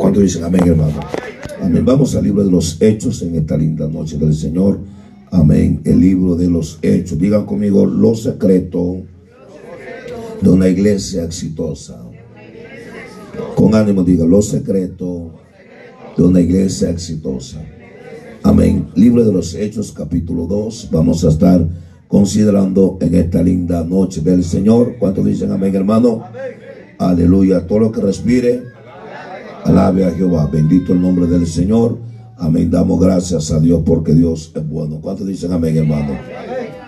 ¿Cuánto dicen amén, hermano? Amén. Vamos al libro de los hechos en esta linda noche del Señor. Amén. El libro de los hechos. Digan conmigo los secretos de una iglesia exitosa. Con ánimo diga los secretos de una iglesia exitosa. Amén. Libro de los Hechos, capítulo 2. Vamos a estar considerando en esta linda noche del Señor. ¿Cuántos dicen amén, hermano? Aleluya. Todo lo que respire, alabe a Jehová. Bendito el nombre del Señor. Amén. Damos gracias a Dios porque Dios es bueno. ¿Cuántos dicen amén, hermano?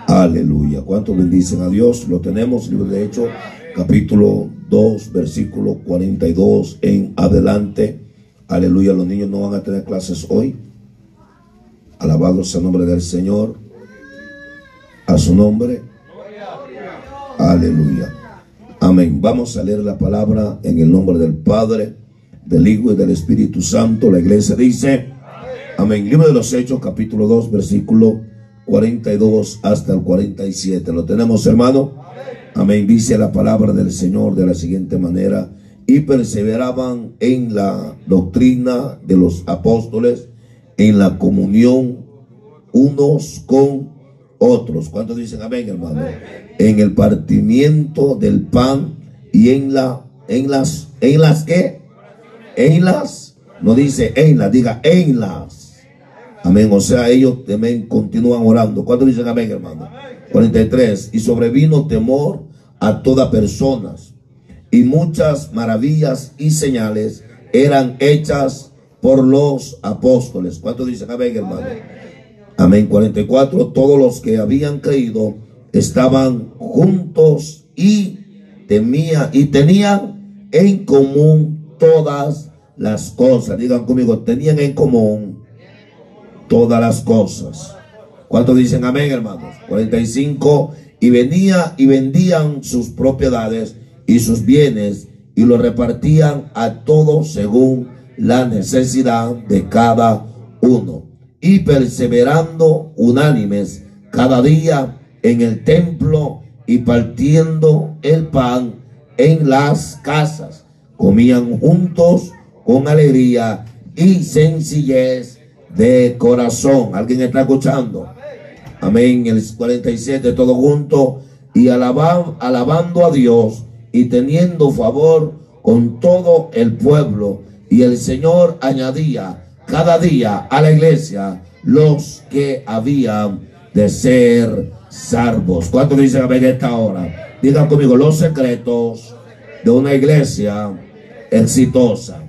Aleluya. ¿Cuántos bendicen a Dios? Lo tenemos, libro de Hechos, capítulo 2, versículo 42 en adelante. Aleluya. Los niños no van a tener clases hoy. Alabado sea el nombre del Señor. A su nombre. Aleluya. Amén. Vamos a leer la palabra en el nombre del Padre, del Hijo y del Espíritu Santo. La iglesia dice, amén. Libro de los Hechos, capítulo 2, versículo 42 hasta el 47. ¿Lo tenemos, hermano? Amén. Dice la palabra del Señor de la siguiente manera. Y perseveraban en la doctrina de los apóstoles en la comunión unos con otros. ¿Cuántos dicen amén, hermano? En el partimiento del pan y en la en las en las que en las no dice en las, diga en las. Amén. O sea, ellos también continúan orando. ¿Cuántos dicen amén, hermano? 43. Y sobrevino temor a toda persona. Y muchas maravillas y señales eran hechas por los apóstoles. ¿Cuántos dicen amén, hermano? Amén. 44. Todos los que habían creído estaban juntos y temían y tenían en común todas las cosas. Digan conmigo, tenían en común todas las cosas. ¿Cuántos dicen amén, hermanos? 45. Y venía y vendían sus propiedades y sus bienes y lo repartían a todos según la necesidad de cada uno. Y perseverando unánimes cada día en el templo y partiendo el pan en las casas, comían juntos con alegría y sencillez de corazón. ¿Alguien está escuchando? Amén. El 47, todo junto y alabando a Dios y teniendo favor con todo el pueblo y el Señor añadía cada día a la iglesia los que habían de ser salvos. ¿Cuántos dicen a esta hora? Digan conmigo los secretos de una iglesia exitosa.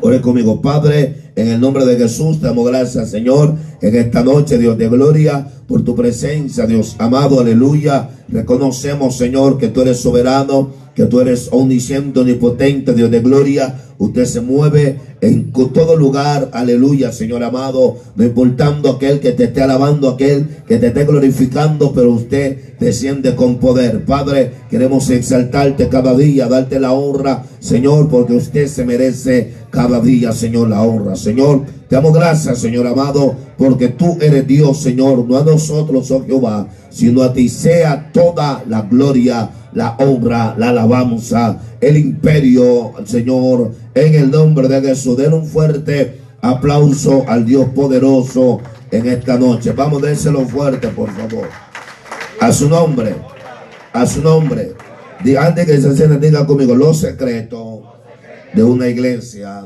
Ore conmigo, Padre, en el nombre de Jesús, te damos gracias, Señor, en esta noche, Dios de gloria, por tu presencia, Dios amado, aleluya. Reconocemos, Señor, que tú eres soberano, que tú eres omnisciente, omnipotente, Dios de gloria. Usted se mueve en todo lugar, aleluya, Señor amado, no importando aquel que te esté alabando, aquel que te esté glorificando, pero usted desciende con poder. Padre, queremos exaltarte cada día, darte la honra, Señor, porque usted se merece cada día, Señor, la honra. Señor, te damos gracias, Señor amado, porque tú eres Dios, Señor, no a nosotros, oh Jehová, sino a ti sea toda la gloria la honra, la alabanza, el imperio, Señor, en el nombre de Jesús. Den un fuerte aplauso al Dios poderoso en esta noche. Vamos, déselo fuerte, por favor. A su nombre, a su nombre. Antes que se diga conmigo los secretos de una iglesia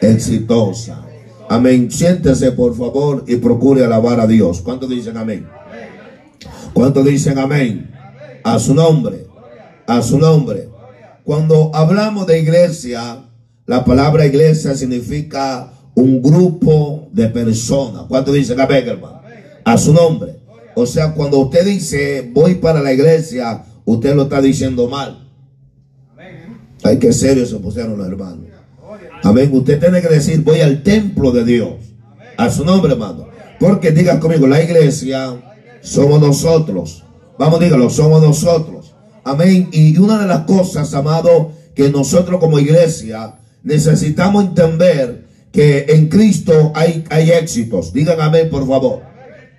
exitosa. Amén. Siéntese, por favor, y procure alabar a Dios. ¿Cuántos dicen amén? ¿Cuántos dicen amén? A su nombre a su nombre. Cuando hablamos de iglesia, la palabra iglesia significa un grupo de personas. ¿Cuánto dicen amén, hermano? A su nombre. O sea, cuando usted dice voy para la iglesia, usted lo está diciendo mal. Hay que serio se pusieron los hermanos. Amén. Usted tiene que decir voy al templo de Dios. A su nombre, hermano. Porque diga conmigo, la iglesia somos nosotros. Vamos, dígalo, somos nosotros. Amén. Y una de las cosas, amado, que nosotros como iglesia necesitamos entender que en Cristo hay, hay éxitos. Digan amén, por favor.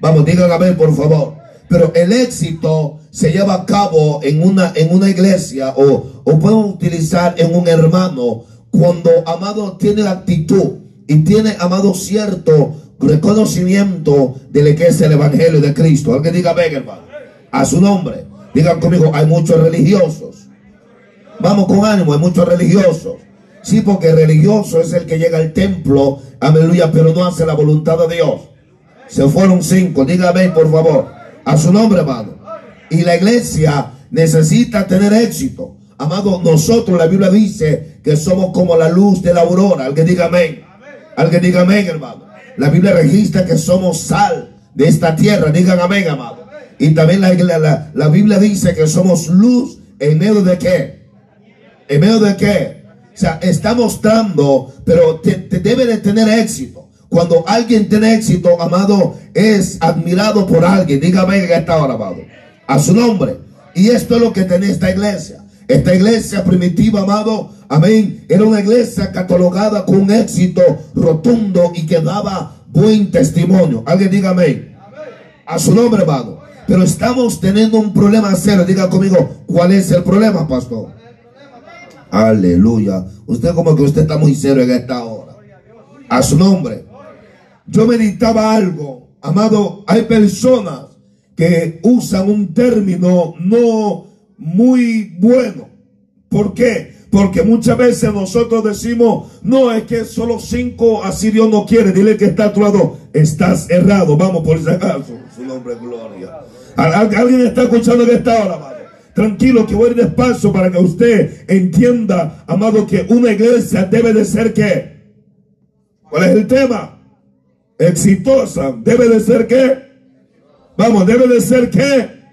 Vamos, digan amén, por favor. Pero el éxito se lleva a cabo en una, en una iglesia o, o podemos utilizar en un hermano cuando, amado, tiene actitud y tiene, amado, cierto reconocimiento de lo que es el Evangelio de Cristo. Alguien diga, hermano, a su nombre. Digan conmigo, hay muchos religiosos. Vamos con ánimo, hay muchos religiosos. Sí, porque religioso es el que llega al templo, aleluya, pero no hace la voluntad de Dios. Se fueron cinco, dígame por favor, a su nombre, hermano. Y la iglesia necesita tener éxito. Amado, nosotros la Biblia dice que somos como la luz de la aurora. Alguien diga amén. Alguien diga amén, hermano. La Biblia registra que somos sal de esta tierra. Digan amén, amado. Y también la, la, la Biblia dice que somos luz en medio de qué. En medio de qué. O sea, está mostrando, pero debe de tener éxito. Cuando alguien tiene éxito, amado, es admirado por alguien. Dígame en esta hora, amado. A su nombre. Y esto es lo que tiene esta iglesia. Esta iglesia primitiva, amado, amén, era una iglesia catalogada con éxito rotundo y que daba buen testimonio. Alguien diga amén. A su nombre, amado. Pero estamos teniendo un problema serio. Diga conmigo, ¿cuál es el problema, pastor? Aleluya. Usted como que usted está muy serio en esta hora. A su nombre. Yo meditaba algo. Amado, hay personas que usan un término no muy bueno. ¿Por qué? Porque muchas veces nosotros decimos, no, es que solo cinco así Dios no quiere. Dile que está a tu lado. Estás errado. Vamos por ese acaso. Su nombre es gloria. ¿Alguien está escuchando en esta hora, amado? Tranquilo, que voy a ir despacio para que usted entienda, amado, que una iglesia debe de ser qué. ¿Cuál es el tema? Exitosa. Debe de ser qué. Vamos, debe de ser qué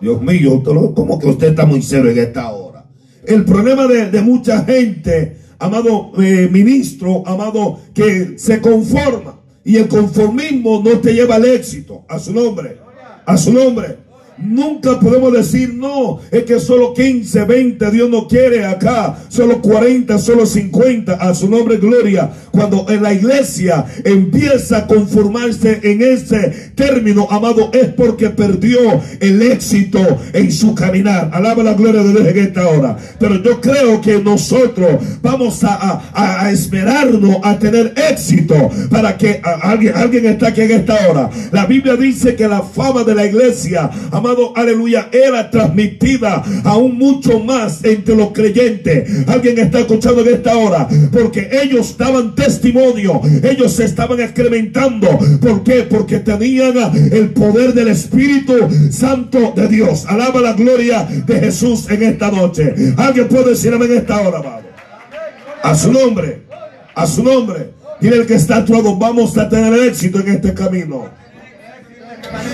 Dios mío, como que usted está muy serio en esta hora. El problema de, mucha gente, amado eh, ministro, amado, que se conforma. Y el conformismo no te lleva al éxito. A su nombre. A su nombre. Nunca podemos decir, no, es que solo 15, 20, Dios no quiere acá, solo 40, solo 50, a su nombre gloria. Cuando en la iglesia empieza a conformarse en ese término, amado, es porque perdió el éxito en su caminar. Alaba la gloria de Dios en esta hora. Pero yo creo que nosotros vamos a, a, esperarnos a tener éxito para que alguien, alguien está aquí en esta hora. La Biblia dice que la fama de la iglesia, amado, aleluya, era transmitida aún mucho más entre los creyentes. Alguien está escuchando en esta hora, porque ellos daban testimonio, ellos se estaban excrementando. ¿Por qué? Porque tenían el poder del Espíritu Santo de Dios. Alaba la gloria de Jesús en esta noche. Alguien puede decirme en esta hora, amado. A su nombre, a su nombre. Dile el que está actuado, vamos a tener éxito en este camino.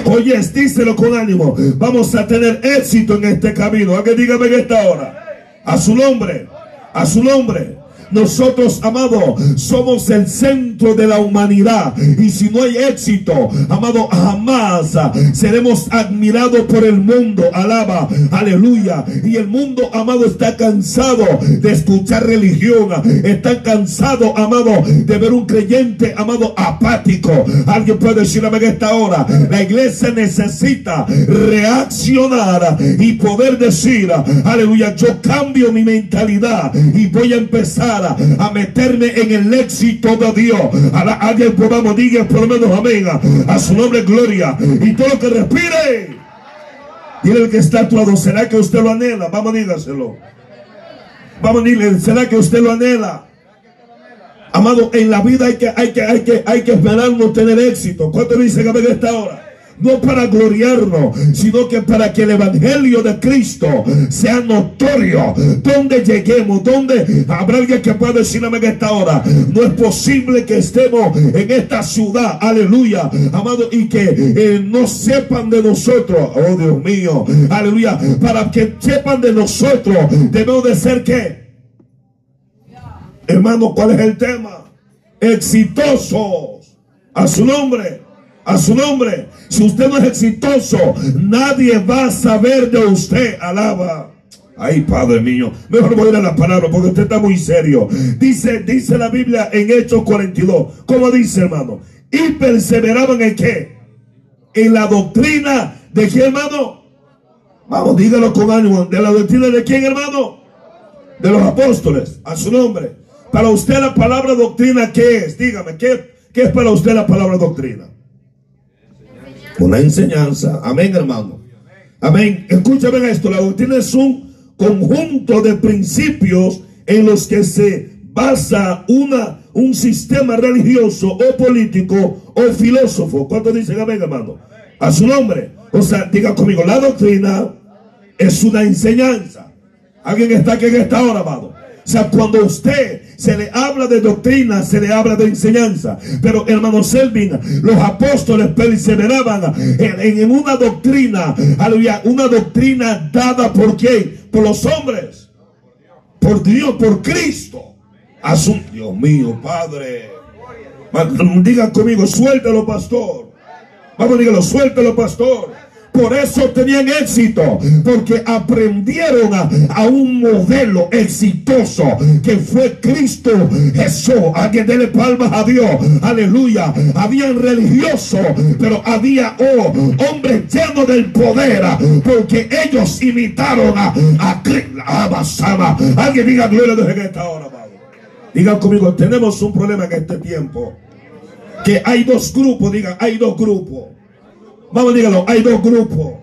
Oye, díselo con ánimo. Vamos a tener éxito en este camino. A que dígame en esta hora. A su nombre. A su nombre. Nosotros, amado, somos el centro de la humanidad. Y si no hay éxito, amado, jamás seremos admirados por el mundo. Alaba, aleluya. Y el mundo, amado, está cansado de escuchar religión. Está cansado, amado, de ver un creyente, amado, apático. Alguien puede decirme en esta hora, la iglesia necesita reaccionar y poder decir, aleluya, yo cambio mi mentalidad y voy a empezar a meterme en el éxito de Dios. A la, alguien podamos diga por lo menos amén. A, su nombre gloria. Y todo lo que respire. Dile el que está actuado, ¿será que usted lo anhela? Vamos, dígaselo. Vamos, dile, ¿será que usted lo anhela? Amado, en la vida hay que, hay que, hay que, hay que esperarnos tener éxito. ¿Cuánto dice que a esta hora? No para gloriarnos, sino que para que el Evangelio de Cristo sea notorio. Donde lleguemos, donde habrá alguien que pueda decirme en esta hora, no es posible que estemos en esta ciudad, aleluya, amado, y que eh, no sepan de nosotros, oh Dios mío, aleluya, para que sepan de nosotros, debemos de ser que, hermano, ¿cuál es el tema? Exitosos. A su nombre a su nombre. Si usted no es exitoso, nadie va a saber de usted. Alaba. Ay, Padre mío, mejor voy a ir a la palabra porque usted está muy serio. Dice, dice la Biblia en Hechos 42. ¿Cómo dice, hermano? Y perseveraban en qué? En la doctrina de quién, hermano. Vamos, dígalo con ánimo. ¿De la doctrina de quién, hermano? De los apóstoles, a su nombre. Para usted la palabra doctrina, ¿qué es? Dígame, ¿qué, qué es para usted la palabra doctrina? Una enseñanza. Amén, hermano. Amén. Escúchame esto. La doctrina es un conjunto de principios en los que se basa una, un sistema religioso o político o filósofo. ¿Cuántos dicen amén, hermano? A su nombre. O sea, diga conmigo, la doctrina es una enseñanza. ¿Alguien está aquí en esta hora, amado? O sea, cuando usted se le habla de doctrina, se le habla de enseñanza. Pero hermano Selvin, los apóstoles perseveraban en, una doctrina, aleluya, una doctrina dada por quién? Por los hombres. Por Dios, por Cristo. A Dios mío, Padre. Diga conmigo, suéltelo, pastor. Vamos, dígalo, suéltelo, pastor. Por eso tenían éxito, porque aprendieron a, un modelo exitoso que fue Cristo Jesús. Alguien dele palmas a Dios. Aleluya. Habían religiosos, pero había oh, hombres llenos del poder, porque ellos imitaron a, a, a Alguien diga gloria a Dios en esta hora, Digan conmigo, tenemos un problema en este tiempo. Que hay dos grupos, digan, hay dos grupos Vamos, dígalo, hay dos grupos.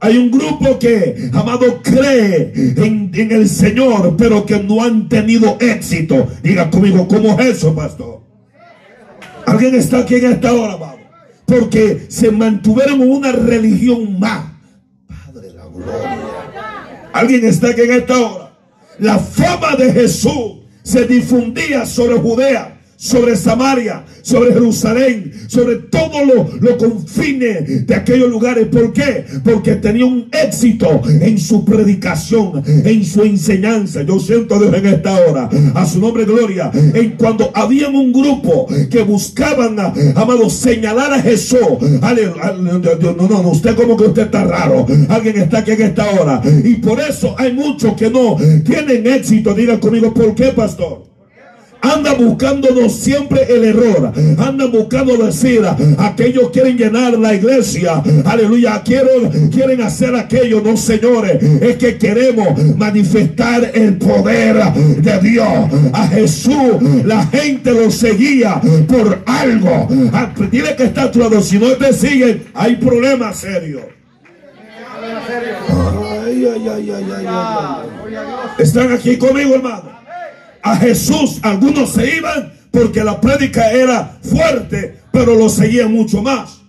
Hay un grupo que, amado, cree en, el Señor, pero que no han tenido éxito. Diga conmigo, ¿cómo es eso, pastor? Alguien está aquí en esta hora, amado. Porque se mantuvieron en una religión más. Padre de la gloria. Alguien está aquí en esta hora. La fama de Jesús se difundía sobre Judea sobre Samaria, sobre Jerusalén, sobre todos los confines de aquellos lugares. ¿Por qué? Porque tenía un éxito en su predicación, en su enseñanza. Yo siento a Dios en esta hora. A su nombre, gloria. En cuando había un grupo que buscaban, amado, señalar a Jesús. No, no, no, usted como que usted está raro. Alguien está aquí en esta hora. Y por eso hay muchos que no tienen éxito. Diga conmigo, ¿por qué, pastor? Anda buscándonos siempre el error. Anda buscando decir, aquellos quieren llenar la iglesia. Aleluya. Quieren, quieren hacer aquello. No, señores. Es que queremos manifestar el poder de Dios. A Jesús la gente lo seguía por algo. Ah, dile que está tu Si no te siguen, hay problemas serios. Ay, ay, ay, ay, ay, Están aquí conmigo, hermano a Jesús algunos se iban porque la prédica era fuerte, pero lo seguían mucho más.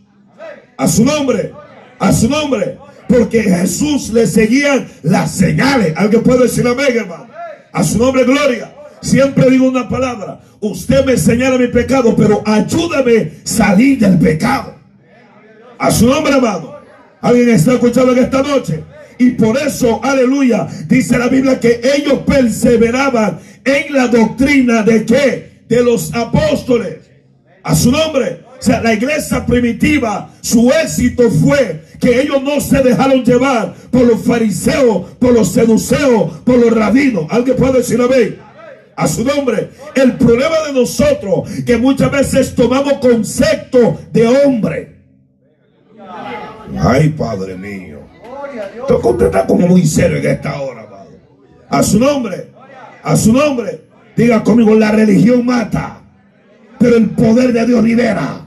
A su nombre, a su nombre, porque Jesús le seguían las señales. Alguien puede decir amén, hermano. A su nombre, gloria. Siempre digo una palabra. Usted me señala mi pecado, pero ayúdame a salir del pecado. A su nombre, hermano. ¿Alguien está escuchando en esta noche? Y por eso, aleluya, dice la Biblia que ellos perseveraban en la doctrina de qué? De los apóstoles. A su nombre. O sea, la iglesia primitiva, su éxito fue que ellos no se dejaron llevar por los fariseos, por los seduceos, por los rabinos. ¿Alguien puede decir amén? A su nombre. El problema de nosotros, que muchas veces tomamos concepto de hombre. Ay, Padre mío. Usted está como muy serio en esta hora, A su nombre. A su nombre. Diga conmigo, la religión mata, pero el poder de Dios libera.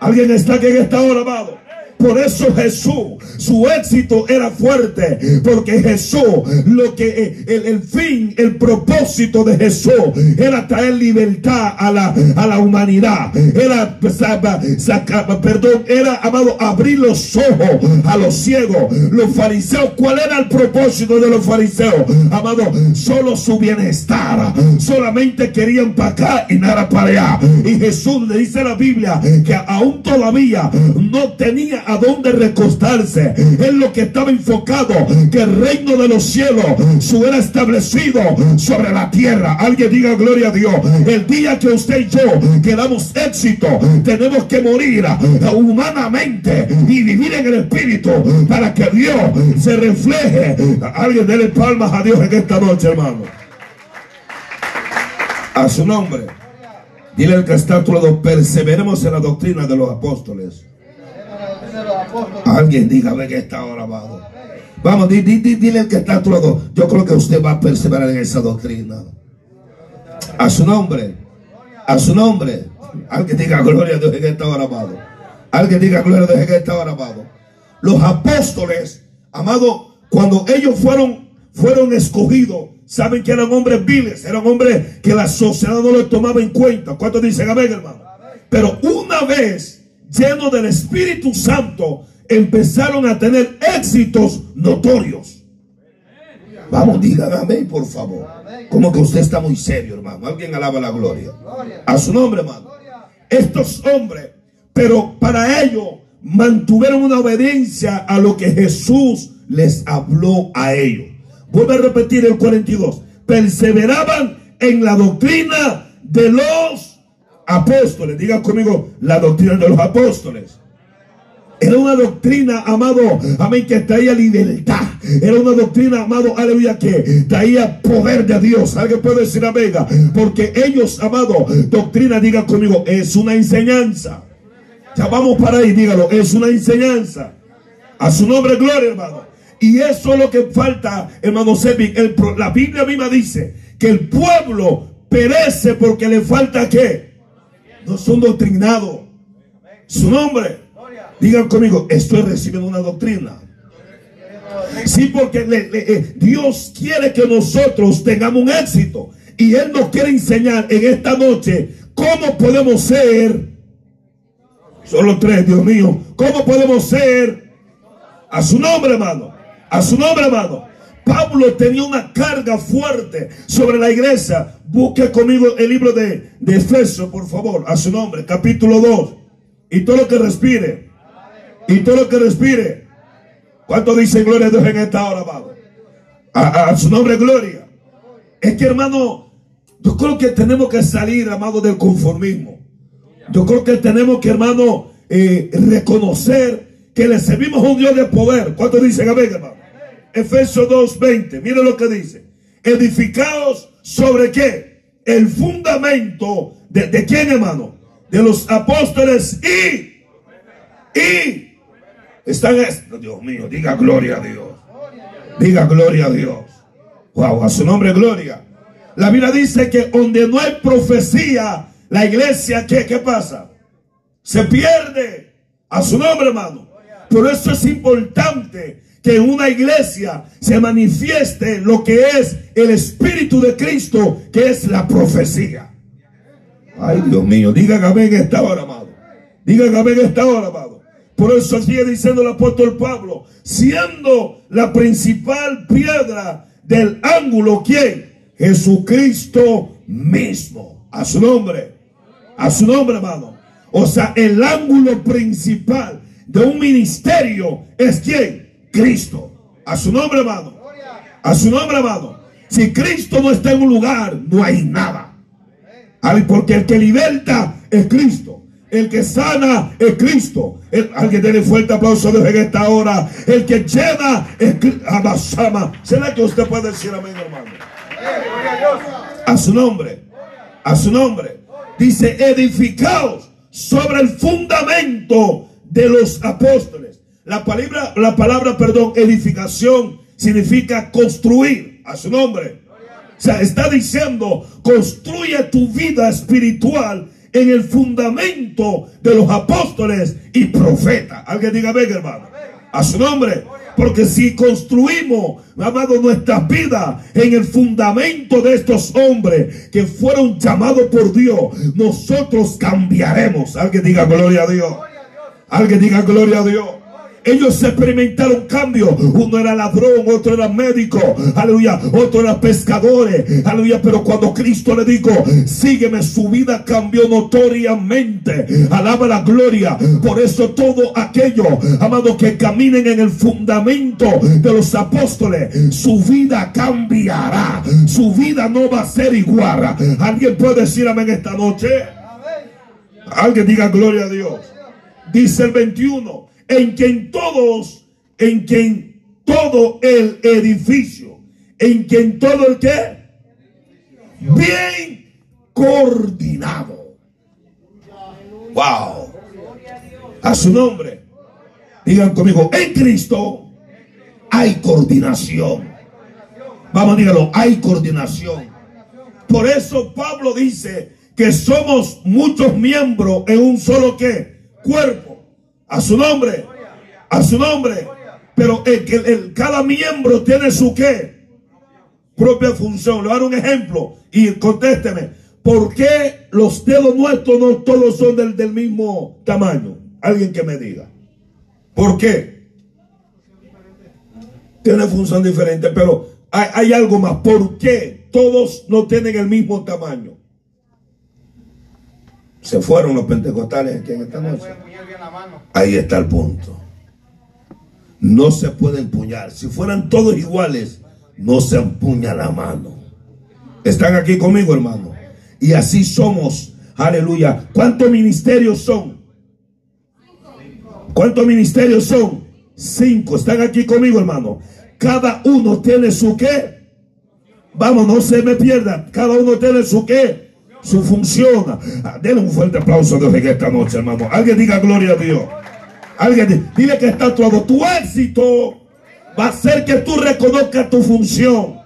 Alguien está aquí en esta hora, amado. Por eso Jesús, su éxito era fuerte, porque Jesús, lo que eh, el, fin, el propósito de Jesús era traer libertad a la, a la humanidad. Era, perdón, era, amado, abrir los ojos a los ciegos. Los fariseos, ¿cuál era el propósito de los fariseos? Amado, solo su bienestar. Solamente querían para acá y nada para allá. Y Jesús le dice a la Biblia que aún todavía no tenía a dónde recostarse. En lo que estaba enfocado, que el reino de los cielos fuera establecido sobre la tierra. Alguien diga gloria a Dios. El día que usted y yo quedamos éxito, tenemos que morir humanamente y vivir en el espíritu para que Dios se refleje. Alguien déle palmas a Dios en esta noche, hermano. A su nombre. Dile al que está a tu perseveremos en la doctrina de los apóstoles. Alguien dígame que está ahora. Vamos, dile al que está a tu lado. Yo creo que usted va a perseverar en esa doctrina. A su nombre. A su nombre. Al que diga gloria a Dios en esta hora, amado. Al que diga gloria a Dios en esta hora. Los apóstoles, amado, cuando ellos fueron, fueron escogidos, saben que eran hombres viles, eran hombres que la sociedad no les tomaba en cuenta. ¿Cuántos dicen amén, hermano? Pero una vez llenos del Espíritu Santo, empezaron a tener éxitos notorios. Vamos, digan amén, por favor. Como que usted está muy serio, hermano. Alguien alaba la gloria. A su nombre, hermano. Estos hombres, pero para ello mantuvieron una obediencia a lo que Jesús les habló a ellos. Vuelvo a repetir el 42. Perseveraban en la doctrina de los apóstoles. Digan conmigo, la doctrina de los apóstoles. Era una doctrina, amado, amén, que traía libertad. Era una doctrina, amado, aleluya, que traía poder de Dios. Alguien puede decir amén. Porque ellos, amado, doctrina, diga conmigo, es una enseñanza. Ya vamos para ahí, dígalo, es una enseñanza. A su nombre, gloria, hermano. Y eso es lo que falta, hermano Sevin. La Biblia misma dice que el pueblo perece porque le falta qué? No son doctrinados. Su nombre. Digan conmigo, estoy recibiendo una doctrina. Sí, porque eh, Dios quiere que nosotros tengamos un éxito. Y Él nos quiere enseñar en esta noche cómo podemos ser. Solo tres, Dios mío. ¿Cómo podemos ser? A su nombre, hermano. A su nombre, hermano. Pablo tenía una carga fuerte sobre la iglesia. Busque conmigo el libro de, de Efesios, por favor. A su nombre, capítulo 2. Y todo lo que respire. Y todo lo que respire. ¿Cuánto dice gloria a Dios en esta hora, amado? A, su nombre, gloria. Es que, hermano, yo creo que tenemos que salir, amado, del conformismo. Yo creo que tenemos que, hermano, eh, reconocer que le servimos a un Dios de poder. ¿Cuánto dicen amén, hermano? Efesios 2:20. Mire lo que dice. Edificados sobre qué? El fundamento de, de quién, hermano? De los apóstoles y, y están, Dios mío, diga gloria a Dios. Diga gloria a Dios. Wow, a su nombre gloria. La Biblia dice que donde no hay profecía, la iglesia, ¿qué, qué pasa? Se pierde. A su nombre, hermano. Por eso es importante que en una iglesia se manifieste lo que es el Espíritu de Cristo, que es la profecía. Ay, Dios mío, diga amén esta hora, amado. Diga amén esta hora, amado. Por eso sigue diciendo el apóstol Pablo, siendo la principal piedra del ángulo, ¿quién? Jesucristo mismo. A su nombre. A su nombre, hermano. O sea, el ángulo principal de un ministerio es quién? Cristo. A su nombre, hermano. A su nombre, hermano. Si Cristo no está en un lugar, no hay nada. Porque el que liberta es Cristo. El que sana es Cristo. El, alguien tiene fuerte aplauso en esta hora. El que llena es Abasama. ¿Será que usted puede decir amén, hermano? A su nombre. A su nombre. Dice, edificados sobre el fundamento de los apóstoles. La palabra, la palabra, perdón, edificación significa construir. A su nombre. O sea, está diciendo, construye tu vida espiritual en el fundamento de los apóstoles y profetas. Alguien diga, venga hermano, a su nombre. Porque si construimos, amado, nuestras vidas en el fundamento de estos hombres que fueron llamados por Dios, nosotros cambiaremos. Alguien diga gloria a Dios. Alguien diga gloria a Dios. Ellos experimentaron cambio. Uno era ladrón, otro era médico, aleluya, otro era pescadores, aleluya. Pero cuando Cristo le dijo, sígueme, su vida cambió notoriamente. Alaba la gloria. Por eso todo aquello, amado, que caminen en el fundamento de los apóstoles, su vida cambiará. Su vida no va a ser igual. ¿Alguien puede decir amén esta noche? Alguien diga gloria a Dios. Dice el 21 en quien todos, en quien todo el edificio, en quien todo el que, bien coordinado. Wow. A su nombre. Digan conmigo, en Cristo hay coordinación. Vamos, dígalo, hay coordinación. Por eso Pablo dice que somos muchos miembros en un solo qué? Cuerpo. A su nombre. A su nombre. Pero el, el, cada miembro tiene su qué? Propia función. Le voy a dar un ejemplo y contésteme. ¿Por qué los dedos nuestros no todos son del, del mismo tamaño? Alguien que me diga. ¿Por qué? Tiene función diferente, pero hay, hay algo más. ¿Por qué todos no tienen el mismo tamaño? Se fueron los pentecostales aquí en esta noche. Ahí está el punto. No se puede empuñar. Si fueran todos iguales, no se empuña la mano. ¿Están aquí conmigo, hermano? Y así somos. Aleluya. ¿Cuántos ministerios son? ¿Cuántos ministerios son? Cinco. ¿Están aquí conmigo, hermano? Cada uno tiene su qué. Vamos, no se me pierda. Cada uno tiene su qué su función. Ah, denle un fuerte aplauso a Dios en esta noche, hermano. Alguien diga gloria a Dios. Alguien dile que está todo. Tu éxito va a ser que tú reconozcas tu función.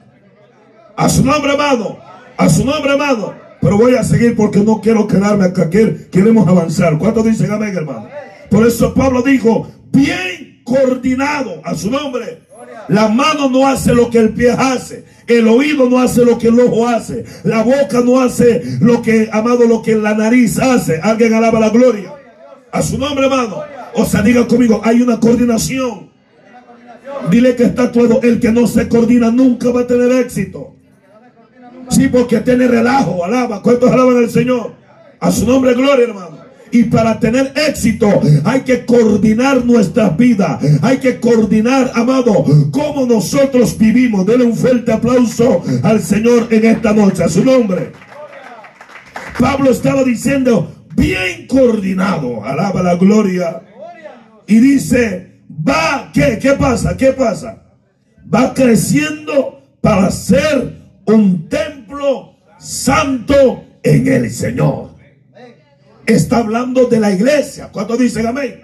A su nombre, hermano. A su nombre, hermano. Pero voy a seguir porque no quiero quedarme acá. Queremos avanzar. ¿Cuántos dicen amén, hermano? Por eso Pablo dijo, bien coordinado. A su nombre. La mano no hace lo que el pie hace. El oído no hace lo que el ojo hace. La boca no hace lo que, amado, lo que la nariz hace. Alguien alaba la gloria. A su nombre, hermano. O sea, digan conmigo, hay una coordinación. Dile que está todo. El que no se coordina nunca va a tener éxito. Sí, porque tiene relajo. Alaba. ¿Cuántos alaban al Señor? A su nombre, gloria, hermano. Y para tener éxito hay que coordinar nuestras vidas. Hay que coordinar, amado, cómo nosotros vivimos. Denle un fuerte aplauso al Señor en esta noche. A su nombre. Pablo estaba diciendo, bien coordinado. Alaba la gloria. Y dice, va, ¿qué? ¿Qué pasa? ¿Qué pasa? Va creciendo para ser un templo santo en el Señor está hablando de la iglesia. ¿Cuántos dicen amén?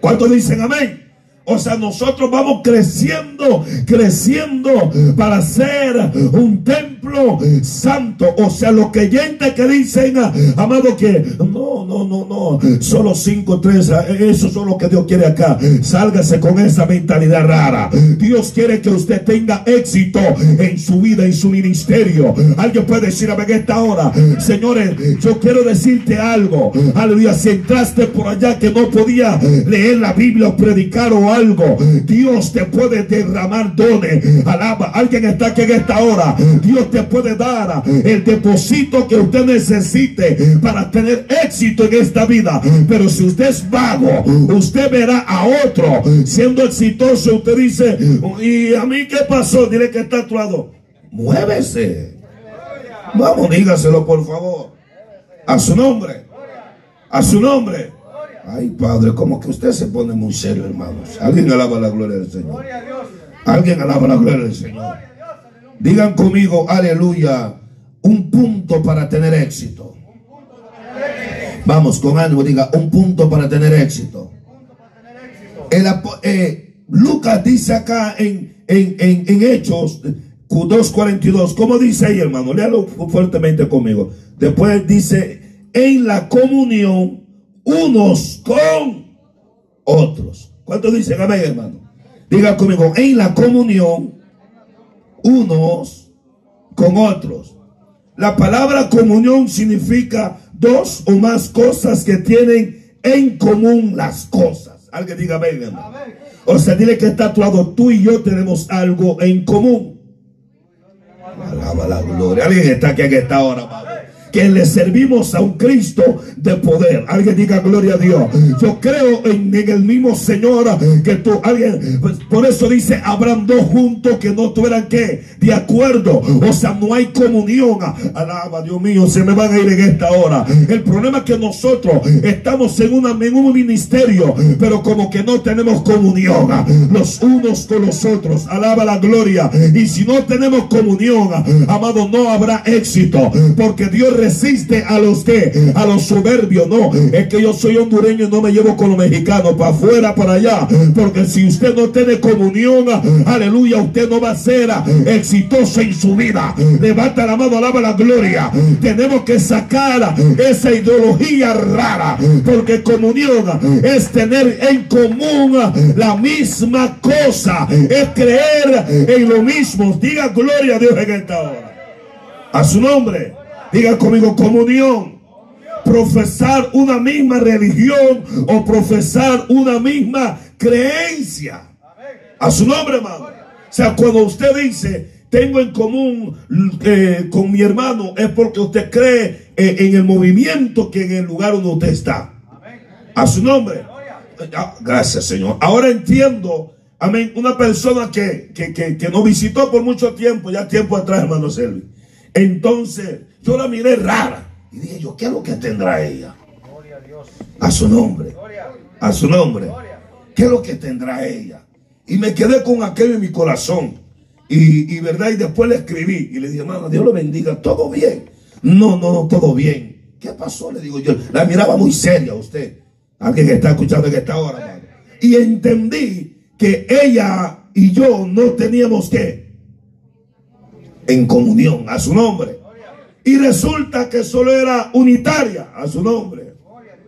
¿Cuántos dicen amén? O sea, nosotros vamos creciendo, creciendo para ser un templo santo. O sea, los creyentes que dicen, amado, que no, no, no, no, solo cinco, tres, eso es lo que Dios quiere acá. Sálgase con esa mentalidad rara. Dios quiere que usted tenga éxito en su vida, en su ministerio. Alguien puede decir a esta hora, señores, yo quiero decirte algo. Aleluya, si entraste por allá que no podía leer la Biblia o predicar o algo, Dios te puede derramar dones. Alaba, alguien está aquí en esta hora. Dios te puede dar el depósito que usted necesite para tener éxito en esta vida. Pero si usted es vago, usted verá a otro siendo exitoso. Usted dice, ¿y a mí qué pasó? Dile que está actuado. Muévese. Vamos, dígaselo por favor. A su nombre. A su nombre. Ay, Padre, como que usted se pone muy serio, hermanos. Alguien alaba la gloria del Señor. Alguien alaba la gloria del Señor. Digan conmigo, aleluya, un punto para tener éxito. Vamos, con ánimo, diga, un punto para tener éxito. Eh, Lucas dice acá en, en, en, en Hechos 2.42, ¿cómo dice ahí, hermano? Léalo fuertemente conmigo. Después dice, en la comunión unos con otros. ¿Cuántos dicen amén, hermano? Diga conmigo, en la comunión, unos con otros. La palabra comunión significa dos o más cosas que tienen en común las cosas. Alguien diga amén, hermano. O sea, dile que está actuado, tú y yo tenemos algo en común. Alaba la gloria. Alguien está aquí en esta hora, que le servimos a un Cristo de poder. Alguien diga gloria a Dios. Yo creo en, el mismo Señor que tú. Alguien, pues, por eso dice, habrán dos juntos que no tuvieran que de acuerdo. O sea, no hay comunión. Alaba, Dios mío, se me van a ir en esta hora. El problema es que nosotros estamos en, una, en un ministerio, pero como que no tenemos comunión los unos con los otros. Alaba la gloria. Y si no tenemos comunión, amado, no habrá éxito. Porque Dios resiste a los que, a los soberbios. No, es que yo soy hondureño y no me llevo con los mexicanos para afuera, para allá. Porque si usted no tiene comunión, aleluya, usted no va a ser exitoso en su vida. Levanta la mano, alaba la gloria. Tenemos que sacar esa ideología rara. Porque comunión es tener en común la misma cosa. Es creer en lo mismo. Diga gloria a Dios en esta hora. A su nombre. Diga conmigo comunión. Profesar una misma religión o profesar una misma creencia. A su nombre, hermano. O sea, cuando usted dice, tengo en común eh, con mi hermano, es porque usted cree eh, en el movimiento que en el lugar donde usted está. A su nombre. Ah, gracias, Señor. Ahora entiendo, amén, una persona que, que, que, que nos visitó por mucho tiempo, ya tiempo atrás, hermano Selvi. Entonces, yo la miré rara. Y dije yo, ¿qué es lo que tendrá ella? A su nombre. A su nombre. ¿Qué es lo que tendrá ella? Y me quedé con aquello en mi corazón. Y, verdad, y después le escribí y le dije, hermano, Dios lo bendiga, todo bien. No, no, no, todo bien. ¿Qué pasó? Le digo yo. La miraba muy seria usted. Alguien que está escuchando que está ahora, Y entendí que ella y yo no teníamos que en comunión a su nombre. Y resulta que solo era unitaria a su nombre.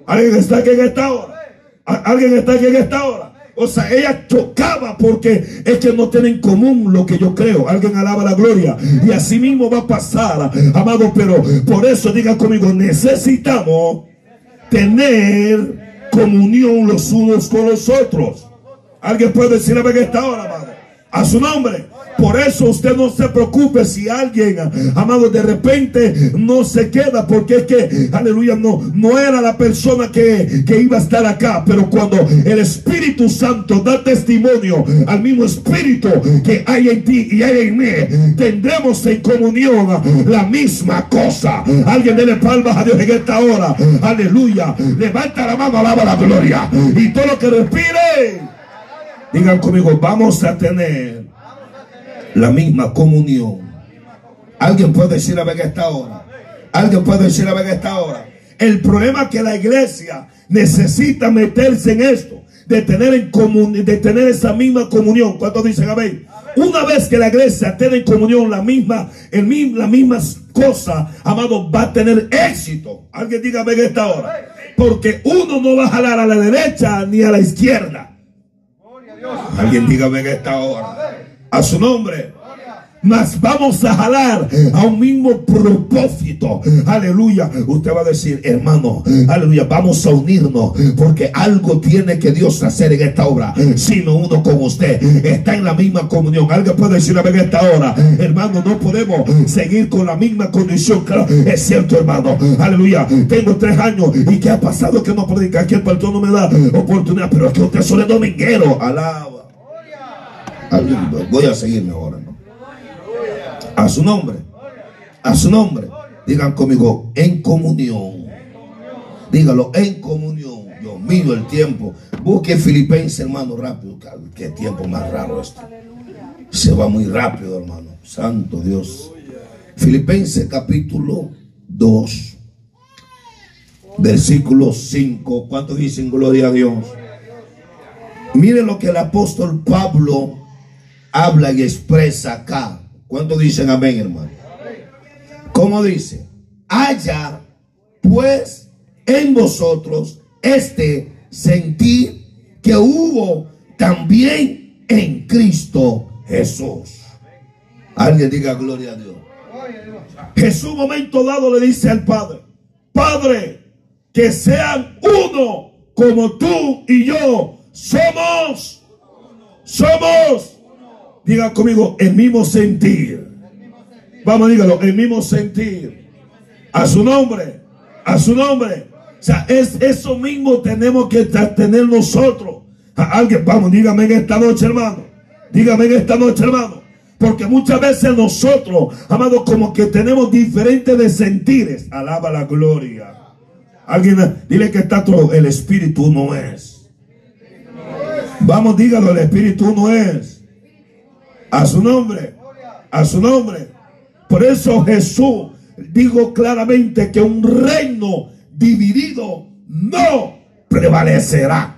Alguien está aquí en esta hora. Alguien está aquí en esta hora. O sea, ella chocaba porque es que no tienen en común lo que yo creo. Alguien alaba la gloria. Y así mismo va a pasar, amado. Pero por eso diga conmigo, necesitamos tener comunión los unos con los otros. Alguien puede decir a esta hora, amado. A su nombre. Por eso usted no se preocupe si alguien, amado, de repente no se queda, porque es que, aleluya, no, no era la persona que, que iba a estar acá. Pero cuando el Espíritu Santo da testimonio al mismo Espíritu que hay en ti y hay en mí, tendremos en comunión la misma cosa. Alguien dele palmas a Dios en esta hora. Aleluya. Levanta la mano, alaba la gloria. Y todo lo que respire, digan conmigo, vamos a tener la misma comunión. Alguien puede decir a ver esta hora. Alguien puede decir a ver esta hora. El problema es que la iglesia necesita meterse en esto, de tener en común, de tener esa misma comunión. ¿Cuántos dicen amén? Una vez que la iglesia tiene en comunión la misma, el mismo, las mismas cosas, amado, va a tener éxito. Alguien diga amén esta hora. Porque uno no va a jalar a la derecha ni a la izquierda. Alguien diga amén esta hora a su nombre. Mas vamos a jalar a un mismo propósito. Aleluya. Usted va a decir, hermano, aleluya, vamos a unirnos porque algo tiene que Dios hacer en esta obra. Sino uno con usted está en la misma comunión. Alguien puede decir en esta hora, hermano, no podemos seguir con la misma condición. Claro, es cierto, hermano. Aleluya. Tengo tres años y ¿qué ha pasado que no predica? Aquí el pastor no me da oportunidad, pero es que usted solo es dominguero. Alaba. Voy a seguirme ahora. A su nombre. A su nombre. Digan conmigo, en comunión. Dígalo, en comunión. Dios mío, el tiempo. Busque Filipenses, hermano, rápido. Qué tiempo más raro esto. Se va muy rápido, hermano. Santo Dios. Filipenses capítulo 2. Versículo 5. ¿Cuánto dicen gloria a Dios? Miren lo que el apóstol Pablo habla y expresa acá. ¿Cuánto dicen amén, hermano? ¿Cómo dice? Haya pues en vosotros este sentir que hubo también en Cristo Jesús. Alguien diga gloria a Dios. Jesús un momento dado le dice al Padre, Padre, que sean uno como tú y yo somos, somos Diga conmigo, el mismo sentir. Vamos, dígalo, el mismo sentir. A su nombre, a su nombre. O sea, es eso mismo tenemos que tener nosotros. A alguien, vamos, dígame en esta noche, hermano. Dígame en esta noche, hermano. Porque muchas veces nosotros, amados, como que tenemos diferentes de sentires. Alaba la gloria. Alguien, dile que está todo. El espíritu no es. Vamos, dígalo, el espíritu no es. A su nombre. A su nombre. Por eso Jesús digo claramente que un reino dividido no prevalecerá.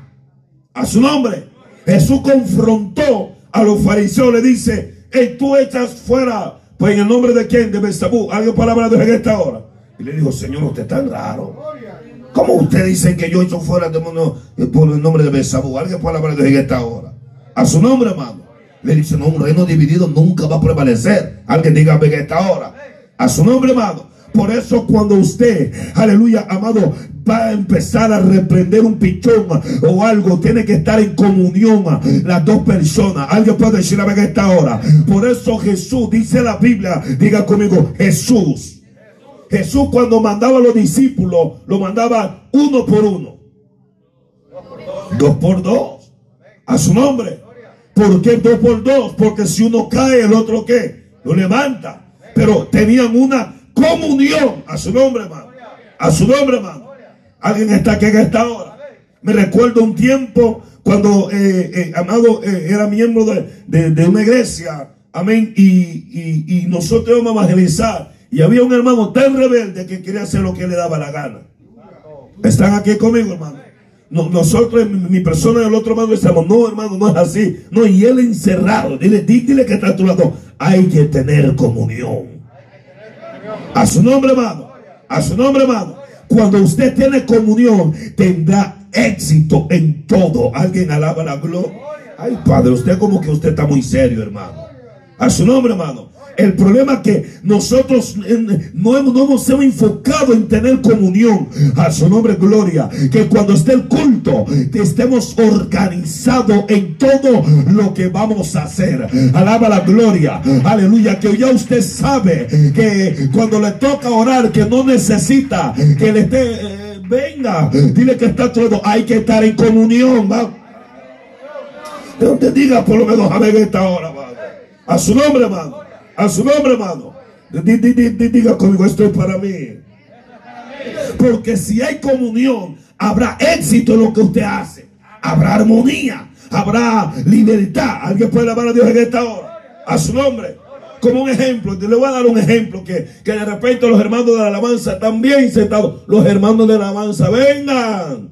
A su nombre, Jesús confrontó a los fariseos, le dice, hey, tú echas fuera, pues en el nombre de quién, de Besabú, alguien palabra de en esta hora. Y le dijo, Señor, usted es tan raro. ¿Cómo usted dice que yo echo fuera demonio por el nombre de Besabú? Alguien palabra de en esta hora. A su nombre, hermano. Le dice, no, un reino dividido nunca va a prevalecer. Alguien diga en esta hora. A su nombre, amado. Por eso cuando usted, aleluya, amado, va a empezar a reprender un pichón o algo, tiene que estar en comunión las dos personas. Alguien puede decir a esta hora. Por eso Jesús, dice la Biblia, diga conmigo, Jesús. Jesús cuando mandaba a los discípulos, lo mandaba uno por uno. Dos por dos. A su nombre. ¿Por qué dos por dos? Porque si uno cae, el otro qué? Lo levanta. Pero tenían una comunión. A su nombre, hermano. A su nombre, hermano. Alguien está aquí en esta hora. Me recuerdo un tiempo cuando eh, eh, Amado eh, era miembro de, una iglesia. Amén. Y, nosotros íbamos a evangelizar. Y había un hermano tan rebelde que quería hacer lo que le daba la gana. ¿Están aquí conmigo, hermano? Nosotros, mi persona y el otro hermano decíamos, no, hermano, no es así. No, y él encerrado. Dile, dile que está a tu lado. Hay que tener comunión. A su nombre, hermano. A su nombre, hermano. Cuando usted tiene comunión, tendrá éxito en todo. Alguien alaba la gloria. Ay, Padre, usted como que usted está muy serio, hermano. A su nombre, hermano. El problema es que nosotros no hemos, no hemos enfocado en tener comunión. A su nombre, gloria. Que cuando esté el culto, estemos organizados en todo lo que vamos a hacer. Alaba la gloria. Aleluya. Que ya usted sabe que cuando le toca orar, que no necesita que le esté. Eh, venga, dile que está todo. Hay que estar en comunión. ¿va? te diga por lo menos a ver esta hora, A su nombre, hermano. A su nombre, hermano. Diga conmigo, esto es para mí. Porque si hay comunión, habrá éxito en lo que usted hace. Habrá armonía. Habrá libertad. Alguien puede alabar a Dios en esta hora. A su nombre. Como un ejemplo. Le voy a dar un ejemplo. Que, que de repente los hermanos de la alabanza bien sentados. Los hermanos de la alabanza, vengan.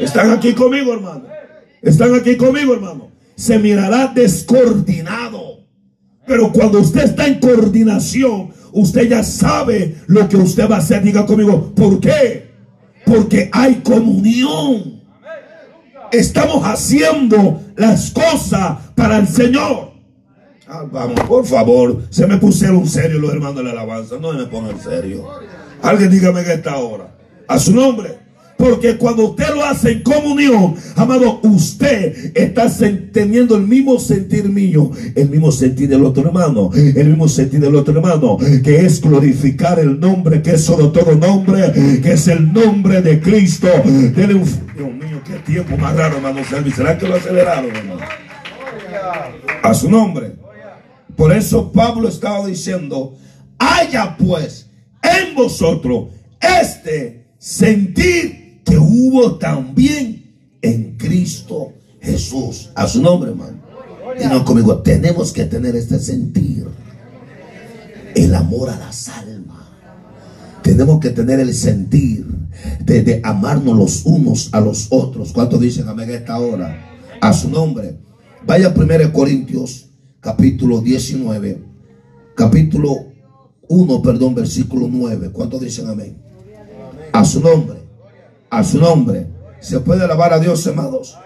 Están aquí conmigo, hermano. Están aquí conmigo, hermano. Se mirará descoordinado. Pero cuando usted está en coordinación, usted ya sabe lo que usted va a hacer. Diga conmigo, ¿por qué? Porque hay comunión. Estamos haciendo las cosas para el Señor. Ah, vamos, por favor, se me pusieron serio los hermanos de la alabanza. No me pongan serio. Alguien dígame en esta hora. A su nombre. Porque cuando usted lo hace en comunión, amado, usted está teniendo el mismo sentir mío, el mismo sentir del otro hermano, el mismo sentir del otro hermano, que es glorificar el nombre que es sobre todo nombre, que es el nombre de Cristo. Dios mío, qué tiempo más raro, hermano ¿Será que lo aceleraron, hermano? A su nombre. Por eso Pablo estaba diciendo, haya pues en vosotros este sentir que hubo también en Cristo Jesús. A su nombre, hermano. no conmigo, tenemos que tener este sentir. El amor a las almas. Tenemos que tener el sentir de, amarnos los unos a los otros. ¿Cuántos dicen amén a esta hora? A su nombre. Vaya a 1 Corintios, capítulo 19, capítulo 1, perdón, versículo 9. ¿Cuántos dicen amén? A su nombre a su nombre. ¿Se puede alabar a Dios, amados?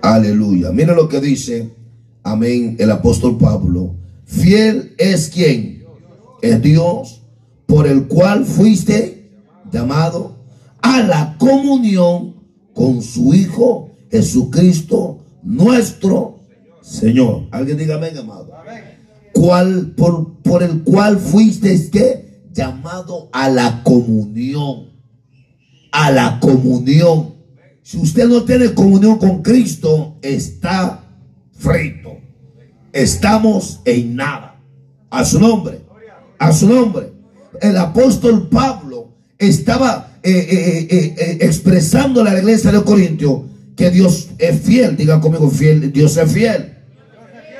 Aleluya. Mira lo que dice, amén, el apóstol Pablo. Fiel es quien, es Dios, por el cual fuiste llamado a la comunión con su Hijo Jesucristo, nuestro Señor. Alguien diga amén, amado. ¿Cuál, por, por el cual fuiste que llamado a la comunión a la comunión. Si usted no tiene comunión con Cristo, está frito. Estamos en nada. A su nombre. A su nombre. El apóstol Pablo estaba eh, eh, eh, expresando a la iglesia de Corintio que Dios es fiel. Diga conmigo, fiel. Dios es fiel.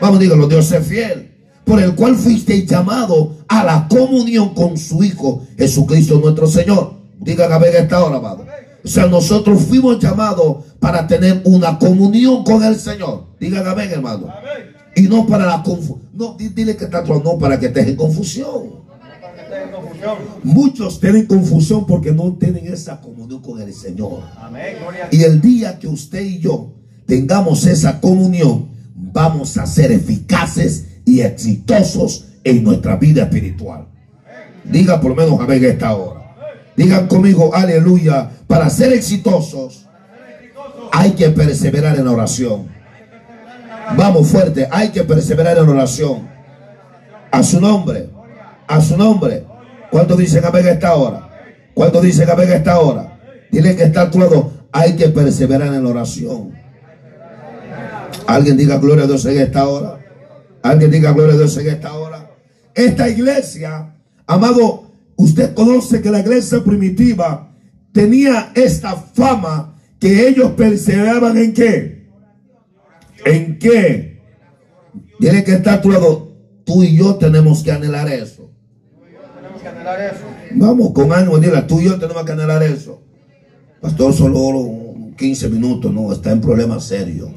Vamos, dígalo, Dios es fiel. Por el cual fuiste llamado a la comunión con su Hijo Jesucristo nuestro Señor. Digan a ver esta hora, amado. O sea, nosotros fuimos llamados para tener una comunión con el Señor. Digan amén, hermano. Y no para la confusión. No, dile que está no para que estés en confusión. Muchos tienen confusión porque no tienen esa comunión con el Señor. Y el día que usted y yo tengamos esa comunión, vamos a ser eficaces y exitosos en nuestra vida espiritual. Diga por lo menos a ver esta hora. Digan conmigo, aleluya. Para ser exitosos hay que perseverar en oración. Vamos fuerte, hay que perseverar en oración. A su nombre, a su nombre. ¿Cuánto dicen amén a esta hora? ¿Cuánto dicen amén a esta hora? Dile que está todo. Hay que perseverar en oración. Alguien diga gloria a Dios en esta hora. Alguien diga gloria a Dios en esta hora. Esta iglesia, amado, usted conoce que la iglesia primitiva tenía esta fama que ellos perseveraban en qué? ¿En qué? Tiene que estar todo. Tú y yo tenemos que anhelar eso. Vamos con ánimo, dile, tú y yo tenemos que anhelar eso. Pastor, solo 15 minutos, no, está en problemas serios.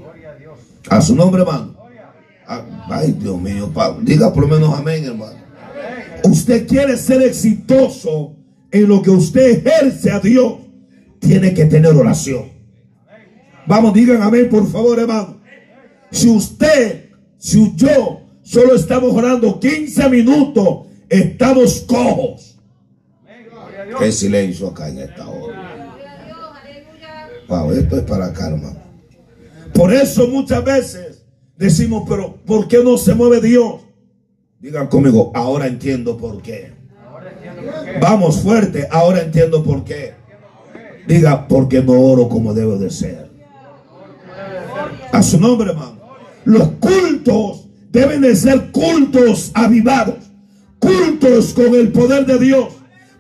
A su nombre, hermano. Ay, Dios mío, diga por lo menos amén, hermano. Usted quiere ser exitoso en lo que usted ejerce a Dios, tiene que tener oración. Vamos, digan amén, por favor, hermano. Si usted, si yo, solo estamos orando 15 minutos, estamos cojos. Qué silencio acá en esta hora. Wow, esto es para calma. Por eso muchas veces decimos, pero ¿por qué no se mueve Dios? Digan conmigo, ahora entiendo por qué. Vamos fuerte, ahora entiendo por qué. Diga, porque no oro como debo de ser. A su nombre, hermano. Los cultos deben de ser cultos avivados, cultos con el poder de Dios.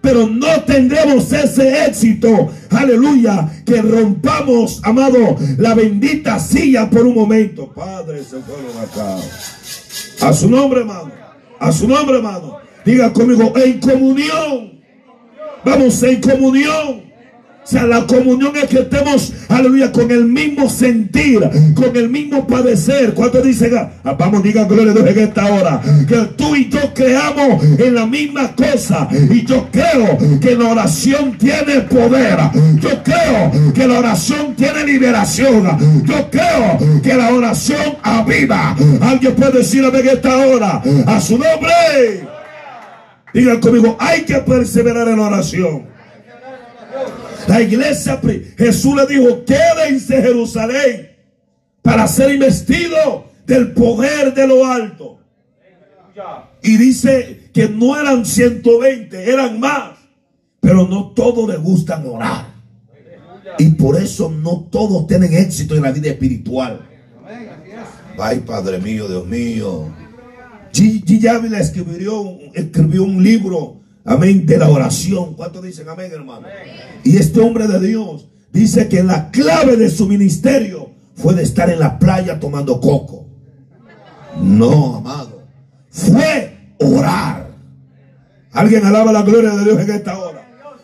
Pero no tendremos ese éxito, aleluya, que rompamos, amado, la bendita silla por un momento. Padre, se fueron acá. A su nombre, hermano. A su nombre, hermano. Diga conmigo, en comunión. Vamos en comunión. O sea, la comunión es que estemos, aleluya, con el mismo sentir, con el mismo padecer. ¿Cuántos dicen? Ah, vamos, diga gloria a Dios en esta hora. Que tú y yo creamos en la misma cosa. Y yo creo que la oración tiene poder. Yo creo que la oración tiene liberación. Yo creo que la oración aviva. Alguien puede decirlo en esta hora. A su nombre. Digan conmigo, hay que perseverar en la oración. La iglesia, Jesús le dijo, quédense en Jerusalén para ser investido del poder de lo alto. Y dice que no eran 120, eran más. Pero no todos les gustan orar. Y por eso no todos tienen éxito en la vida espiritual. Ay, Padre mío, Dios mío. G. Ávila escribió, escribió un libro, amén, de la oración. ¿Cuántos dicen amén, hermano? Y este hombre de Dios dice que la clave de su ministerio fue de estar en la playa tomando coco. No, amado. Fue orar. Alguien alaba la gloria de Dios en esta hora.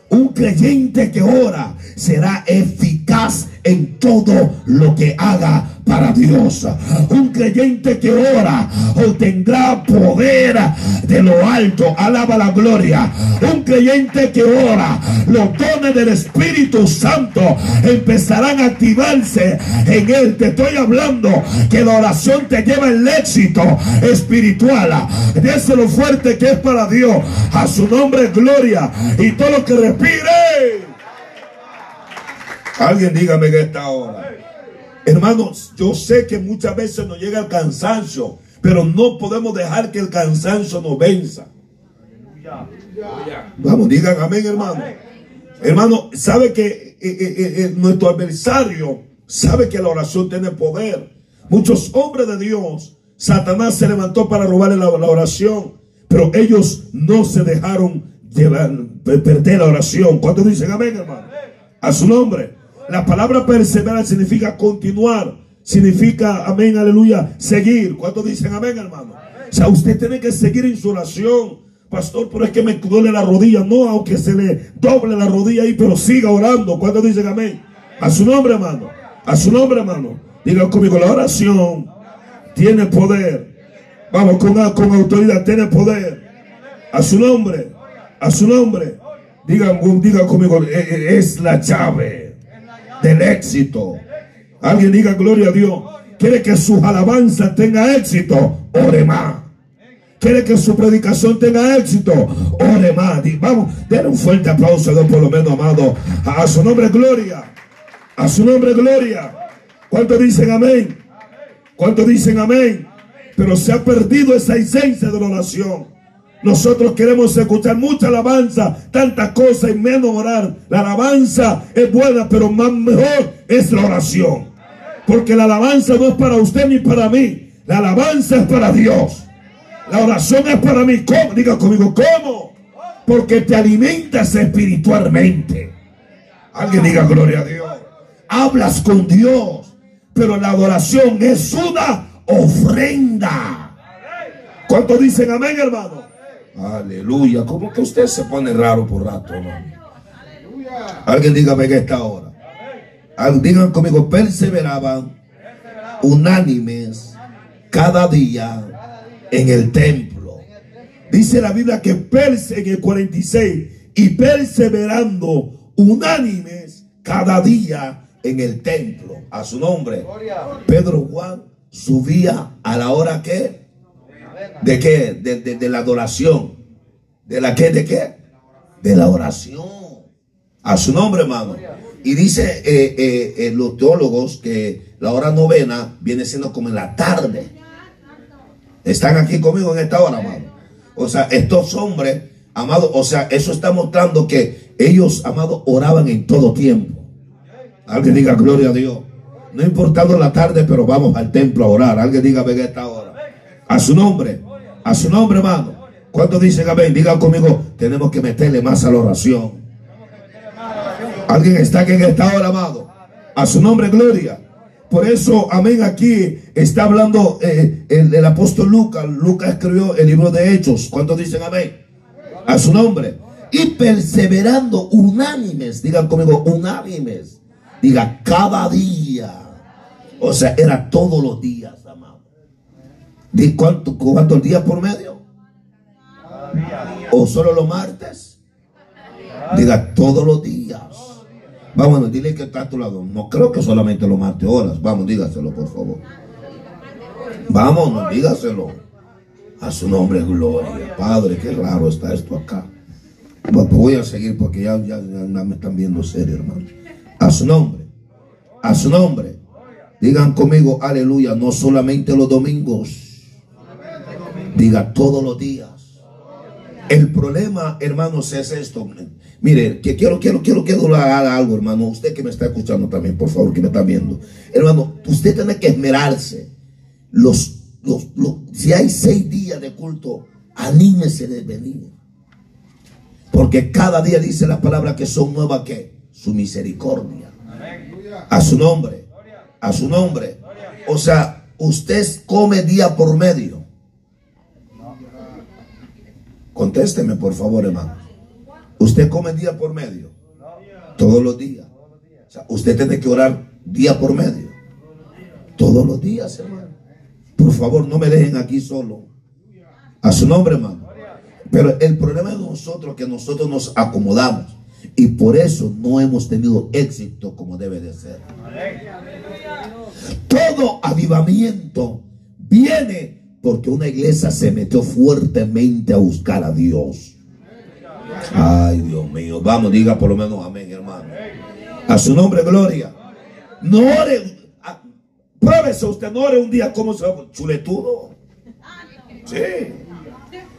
Un creyente que ora será eficaz en todo lo que haga para Dios. Un creyente que ora obtendrá poder de lo alto. Alaba la gloria. Un creyente que ora, los dones del Espíritu Santo empezarán a activarse en él. Te estoy hablando que la oración te lleva el éxito espiritual. lo fuerte que es para Dios. A su nombre gloria. Y todo lo que respire. Alguien dígame que esta hora. Hermanos, yo sé que muchas veces nos llega el cansancio, pero no podemos dejar que el cansancio nos venza. Vamos, digan amén, hermano. Hermano, sabe que eh, eh, eh, nuestro adversario sabe que la oración tiene poder. Muchos hombres de Dios, Satanás se levantó para robarle la, la oración, pero ellos no se dejaron llevar, perder la oración. ¿Cuántos dicen amén, hermano? A su nombre. La palabra perseverar significa continuar. Significa, amén, aleluya, seguir. ¿Cuántos dicen amén, hermano? O sea, usted tiene que seguir en su oración. pastor, pero es que me duele la rodilla. No, aunque se le doble la rodilla ahí, pero siga orando. ¿Cuántos dicen amén? A su nombre, hermano. A su nombre, hermano. Diga conmigo, la oración tiene poder. Vamos, con, con autoridad, tiene poder. A su nombre. A su nombre. Diga, diga conmigo, e, e, es la llave del éxito. Alguien diga gloria a Dios. Quiere que sus alabanzas tenga éxito. Ore más. Quiere que su predicación tenga éxito. Ore más. Vamos, denle un fuerte aplauso a Dios por lo menos, amado. A su nombre, gloria. A su nombre, gloria. ¿Cuántos dicen amén? ¿Cuántos dicen amén? Pero se ha perdido esa esencia de la oración. Nosotros queremos escuchar mucha alabanza, tantas cosas y menos orar. La alabanza es buena, pero más mejor es la oración. Porque la alabanza no es para usted ni para mí. La alabanza es para Dios. La oración es para mí. ¿Cómo? Diga conmigo, ¿cómo? Porque te alimentas espiritualmente. Alguien diga gloria a Dios. Hablas con Dios. Pero la adoración es una ofrenda. ¿Cuántos dicen amén, hermano? Aleluya. ¿Cómo que usted se pone raro por rato, hermano? Alguien dígame que esta hora. Digan conmigo, perseveraban unánimes cada día en el templo. Dice la Biblia que perse en el 46 y perseverando unánimes cada día en el templo. A su nombre. Pedro Juan subía a la hora que ¿De qué? De, la adoración. ¿De la qué? ¿De qué? De la oración. A su nombre, hermano. Y dice eh, eh, eh, los teólogos que la hora novena viene siendo como en la tarde. Están aquí conmigo en esta hora, amado. O sea, estos hombres, amado, o sea, eso está mostrando que ellos, amado, oraban en todo tiempo. Alguien diga gloria a Dios. No importando la tarde, pero vamos al templo a orar. Alguien diga, venga esta hora. A su nombre. A su nombre, hermano. ¿Cuántos dicen amén? Digan conmigo, tenemos que meterle más a la oración. Alguien está aquí en esta hora, amado. A su nombre, gloria. Por eso, amén, aquí está hablando eh, el, apóstol Lucas. Lucas escribió el libro de Hechos. ¿Cuántos dicen amén? A su nombre. Y perseverando unánimes, digan conmigo, unánimes. Diga, cada día. O sea, era todos los días. ¿De cuánto, cuántos días por medio? ¿O solo los martes? Diga, todos los días. Vamos, dile que está a tu lado. No creo que solamente lo mate horas. Vamos, dígaselo, por favor. Vamos, dígaselo. A su nombre, gloria. Padre, qué raro está esto acá. Pues voy a seguir porque ya, ya, me están viendo serio, hermano. A su nombre. A su nombre. Digan conmigo, aleluya, no solamente los domingos. Diga todos los días. El problema, hermanos, es esto. Mire, que quiero, quiero, quiero, quiero hacer algo, hermano. Usted que me está escuchando también, por favor, que me está viendo. Hermano, usted tiene que esmerarse. Los, los, si hay seis días de culto, anímese de venir. Porque cada día dice la palabra que son nuevas que su misericordia. A su nombre. A su nombre. O sea, usted come día por medio. Contésteme, por favor, hermano. Usted come día por medio. Todos los días. usted tiene que orar día por medio. Todos los días, hermano. Por favor, no me dejen aquí solo. A su nombre, hermano. Pero el problema de nosotros que nosotros nos acomodamos. Y por eso no hemos tenido éxito como debe de ser. Todo avivamiento viene porque una iglesia se metió fuertemente a buscar a Dios. Ay, Dios mío. Vamos, diga por lo menos amén, hermano. A su nombre, gloria. No ore. Pruébese usted, no ore un día como se va chuletudo. Sí.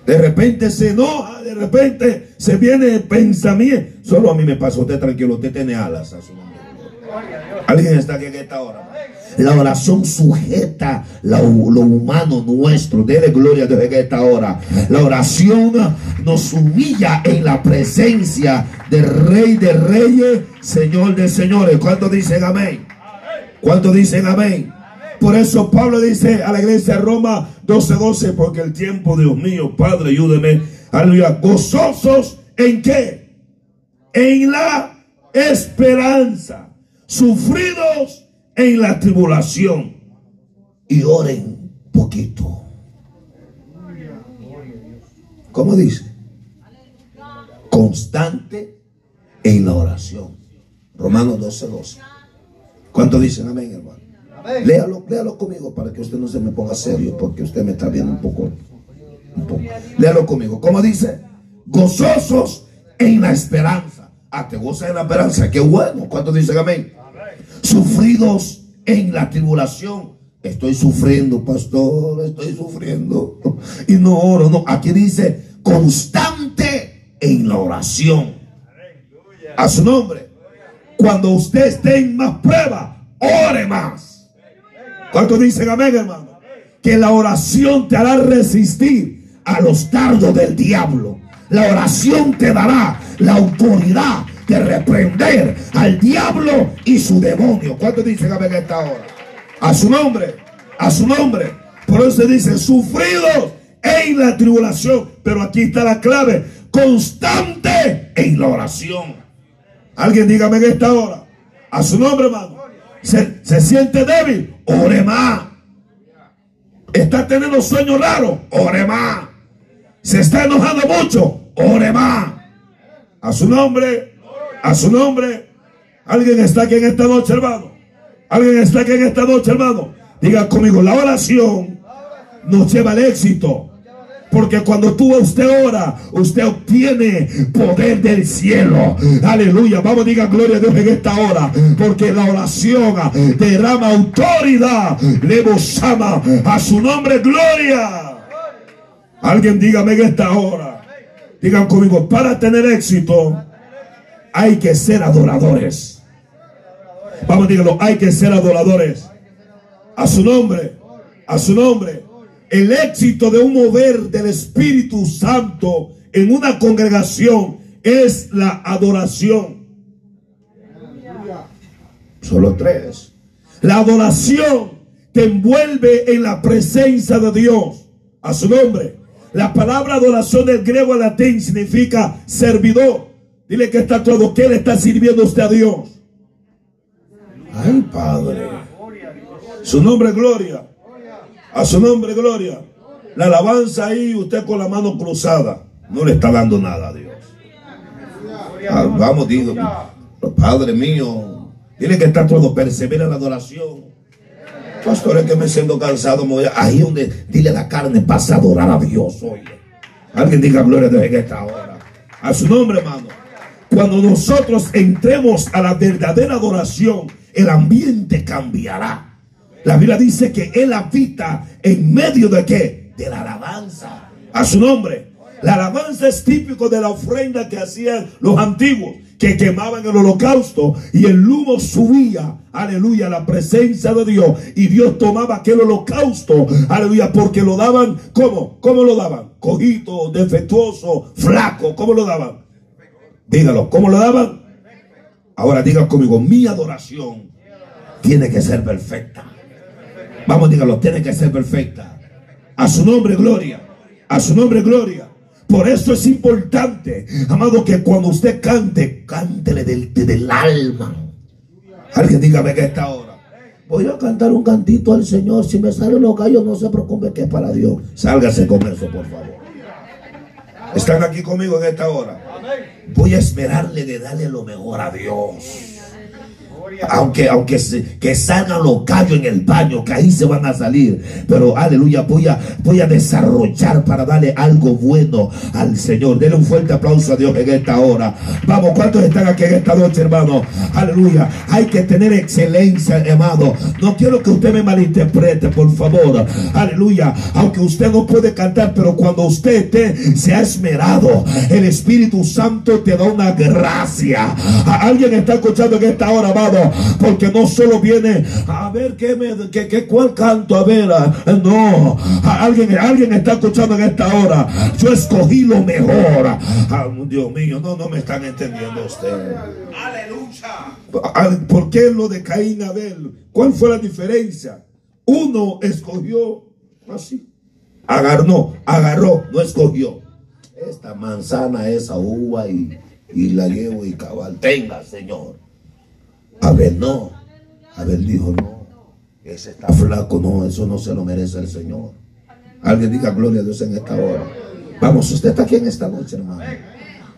De repente se enoja, de repente se viene pensamiento. Solo a mí me pasa, usted tranquilo, usted tiene alas a su nombre. Alguien está aquí en esta hora. La oración sujeta lo, humano nuestro. Dele gloria desde esta hora. La oración nos humilla en la presencia del Rey de Reyes, Señor de Señores. ¿Cuántos dicen amén? ¿Cuántos dicen amén? Por eso Pablo dice a la iglesia de Roma 12:12, porque el tiempo, Dios mío, Padre, ayúdeme Aleluya. Gozosos en qué? En la esperanza. Sufridos en la tribulación. Y oren poquito. ¿Cómo dice? Constante en la oración. Romanos 12, 12. ¿Cuánto dicen amén, hermano? Léalo, léalo conmigo para que usted no se me ponga serio, porque usted me está viendo un poco. Un poco. Léalo conmigo. ¿Cómo dice? Gozosos en la esperanza. Ah, te gozas en la esperanza. Qué bueno. ¿Cuánto dicen amén? Sufridos en la tribulación. Estoy sufriendo, pastor. Estoy sufriendo. Y no oro, no. Aquí dice constante en la oración. A su nombre. Cuando usted esté en más prueba, ore más. ¿Cuántos dicen amén, hermano? Que la oración te hará resistir a los dardos del diablo. La oración te dará la autoridad de reprender al diablo y su demonio. ¿Cuántos dicen amén esta hora? A su nombre, a su nombre. Por eso se dice, sufridos en la tribulación. Pero aquí está la clave, constante en la oración. Alguien dígame en esta hora. A su nombre, hermano se, siente débil, ore más. Está teniendo sueño raro, ore más. Se está enojando mucho, ore más. A su nombre, a su nombre. Alguien está aquí en esta noche, hermano. Alguien está aquí en esta noche, hermano. Diga conmigo, la oración nos lleva al éxito. Porque cuando tú usted ora, usted obtiene poder del cielo. Aleluya. Vamos, diga gloria a Dios en esta hora. Porque la oración derrama autoridad. Le ama a su nombre gloria. Alguien dígame en esta hora. Digan conmigo, para tener éxito hay que ser adoradores. Vamos, díganlo, hay que ser adoradores. A su nombre, a su nombre. El éxito de un mover del Espíritu Santo en una congregación es la adoración. Solo tres. La adoración te envuelve en la presencia de Dios. A su nombre. La palabra adoración del griego al latín significa servidor. Dile que está todo. ¿Qué le está sirviendo usted a Dios? Ay, Padre. Su nombre gloria. A su nombre, gloria. La alabanza ahí, usted con la mano cruzada, no le está dando nada a Dios. Ah, vamos, digo, Padre mío, tiene que estar todo, persevera en la adoración. Pastor, es que me siento cansado, ahí donde dile la carne, pasa a adorar a Dios. Oye. Alguien diga gloria a Dios en esta hora. A su nombre, hermano. Cuando nosotros entremos a la verdadera adoración, el ambiente cambiará. La Biblia dice que Él habita en medio de qué? De la alabanza. A su nombre. La alabanza es típico de la ofrenda que hacían los antiguos, que quemaban el holocausto y el humo subía, aleluya, a la presencia de Dios. Y Dios tomaba aquel holocausto, aleluya, porque lo daban, ¿cómo? ¿Cómo lo daban? Cojito, defectuoso, flaco, ¿cómo lo daban? Dígalo, ¿cómo lo daban? Ahora diga conmigo, mi adoración tiene que ser perfecta. Vamos, dígalo, tiene que ser perfecta. A su nombre, gloria. A su nombre, gloria. Por eso es importante, amado, que cuando usted cante, cántele del, del alma. Alguien dígame que esta hora. Voy a cantar un cantito al Señor. Si me salen los gallos, no se preocupe que es para Dios. Sálgase con eso, por favor. Están aquí conmigo en esta hora. Voy a esperarle de darle lo mejor a Dios aunque, aunque que salgan los callos en el baño, que ahí se van a salir. Pero aleluya, voy a, voy a desarrollar para darle algo bueno al Señor. Denle un fuerte aplauso a Dios en esta hora. Vamos, ¿cuántos están aquí en esta noche, hermano? Aleluya. Hay que tener excelencia, amado. No quiero que usted me malinterprete, por favor. Aleluya. Aunque usted no puede cantar, pero cuando usted se ha esmerado, el Espíritu Santo te da una gracia. Alguien está escuchando en esta hora, amado porque no solo viene a ver qué me, qué, cuál canto, a ver, no, alguien, alguien está escuchando en esta hora, yo escogí lo mejor, Dios mío, no, no me están entendiendo ustedes. Aleluya. ¿Por qué lo de Caín y Abel? ¿Cuál fue la diferencia? Uno escogió así. Agarró, agarró, no escogió. esta manzana, esa uva y, y la llevo y cabal. Tenga, Señor. Abel no. Abel dijo, no, ese está flaco, no, eso no se lo merece el Señor. Alguien diga gloria a Dios en esta hora. Vamos, usted está aquí en esta noche, hermano.